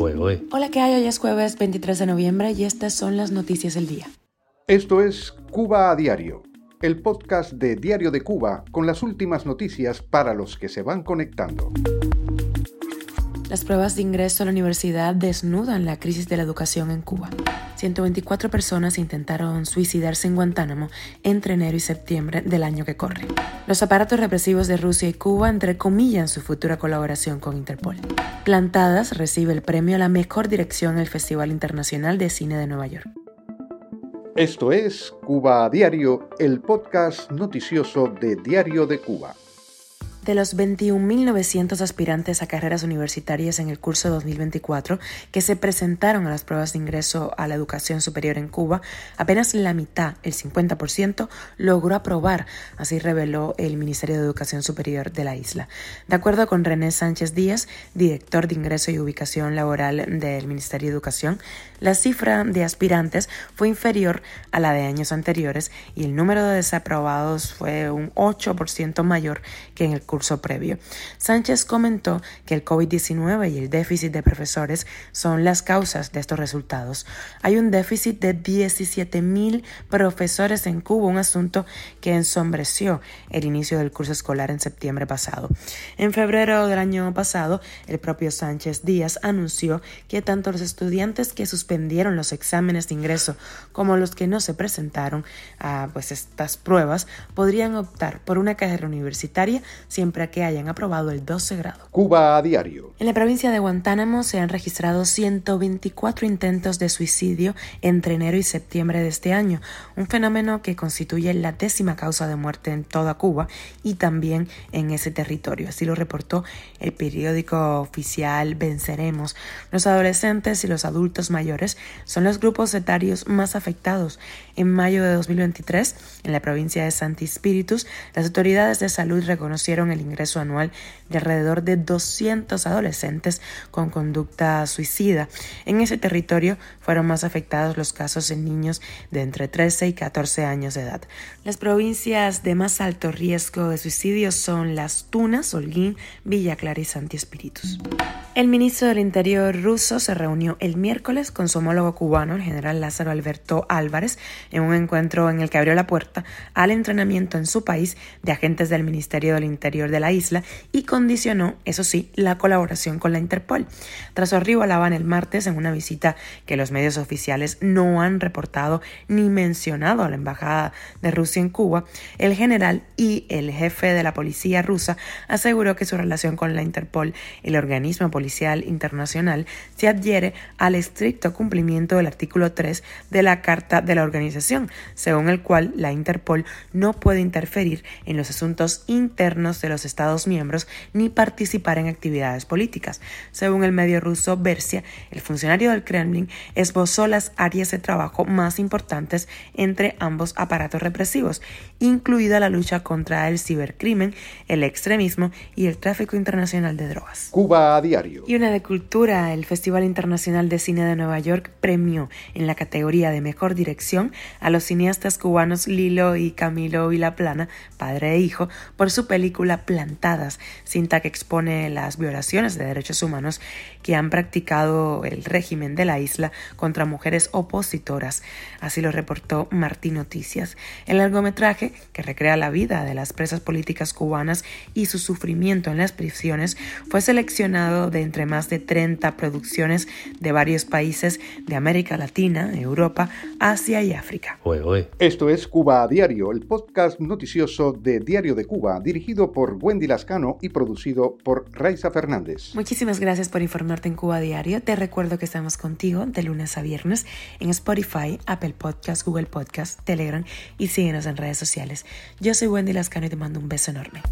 Hola, ¿qué hay? Hoy es jueves 23 de noviembre y estas son las noticias del día. Esto es Cuba a Diario, el podcast de Diario de Cuba con las últimas noticias para los que se van conectando. Las pruebas de ingreso a la universidad desnudan la crisis de la educación en Cuba. 124 personas intentaron suicidarse en Guantánamo entre enero y septiembre del año que corre. Los aparatos represivos de Rusia y Cuba entrecomillan su futura colaboración con Interpol. Plantadas recibe el premio a la mejor dirección en el Festival Internacional de Cine de Nueva York. Esto es Cuba a Diario, el podcast noticioso de Diario de Cuba. De los 21.900 aspirantes a carreras universitarias en el curso 2024 que se presentaron a las pruebas de ingreso a la educación superior en Cuba, apenas la mitad, el 50%, logró aprobar, así reveló el Ministerio de Educación Superior de la isla. De acuerdo con René Sánchez Díaz, director de ingreso y ubicación laboral del Ministerio de Educación, la cifra de aspirantes fue inferior a la de años anteriores y el número de desaprobados fue un 8% mayor que en el curso previo. Sánchez comentó que el COVID-19 y el déficit de profesores son las causas de estos resultados. Hay un déficit de 17 mil profesores en Cuba, un asunto que ensombreció el inicio del curso escolar en septiembre pasado. En febrero del año pasado, el propio Sánchez Díaz anunció que tanto los estudiantes que suspendieron los exámenes de ingreso como los que no se presentaron a pues, estas pruebas podrían optar por una carrera universitaria siempre que hayan aprobado el 12 grado. Cuba a diario. En la provincia de Guantánamo se han registrado 124 intentos de suicidio entre enero y septiembre de este año, un fenómeno que constituye la décima causa de muerte en toda Cuba y también en ese territorio. Así lo reportó el periódico oficial Venceremos. Los adolescentes y los adultos mayores son los grupos etarios más afectados. En mayo de 2023, en la provincia de Santi Spiritus, las autoridades de salud reconocieron el ingreso anual de alrededor de 200 adolescentes con conducta suicida. En ese territorio fueron más afectados los casos en niños de entre 13 y 14 años de edad. Las provincias de más alto riesgo de suicidio son Las Tunas, Holguín, Villa Clara y Santi Espíritus. El ministro del Interior ruso se reunió el miércoles con su homólogo cubano, el general Lázaro Alberto Álvarez, en un encuentro en el que abrió la puerta al entrenamiento en su país de agentes del Ministerio del Interior de la isla y condicionó, eso sí, la colaboración con la Interpol. Tras su arribo a La Habana el martes, en una visita que los medios oficiales no han reportado ni mencionado a la Embajada de Rusia en Cuba, el general y el jefe de la policía rusa aseguró que su relación con la Interpol, el organismo policial internacional, se adhiere al estricto cumplimiento del artículo 3 de la Carta de la Organización, según el cual la Interpol no puede interferir en los asuntos internos de los Estados miembros ni participar en actividades políticas. Según el medio ruso Versia, el funcionario del Kremlin esbozó las áreas de trabajo más importantes entre ambos aparatos represivos, incluida la lucha contra el cibercrimen, el extremismo y el tráfico internacional de drogas. Cuba a diario. Y una de cultura, el Festival Internacional de Cine de Nueva York premió en la categoría de mejor dirección a los cineastas cubanos Lilo y Camilo Vilaplana, padre e hijo, por su película Plantadas, cinta que expone las violaciones de derechos humanos que han practicado el régimen de la isla contra mujeres opositoras. Así lo reportó Martín Noticias. El largometraje, que recrea la vida de las presas políticas cubanas y su sufrimiento en las prisiones, fue seleccionado de entre más de 30 producciones de varios países de América Latina, Europa, Asia y África. Esto es Cuba a Diario, el podcast noticioso de Diario de Cuba, dirigido por Wendy Lascano y producido por Raiza Fernández. Muchísimas gracias por informarte en Cuba Diario. Te recuerdo que estamos contigo de lunes a viernes en Spotify, Apple Podcast, Google Podcast, Telegram y síguenos en redes sociales. Yo soy Wendy Lascano y te mando un beso enorme.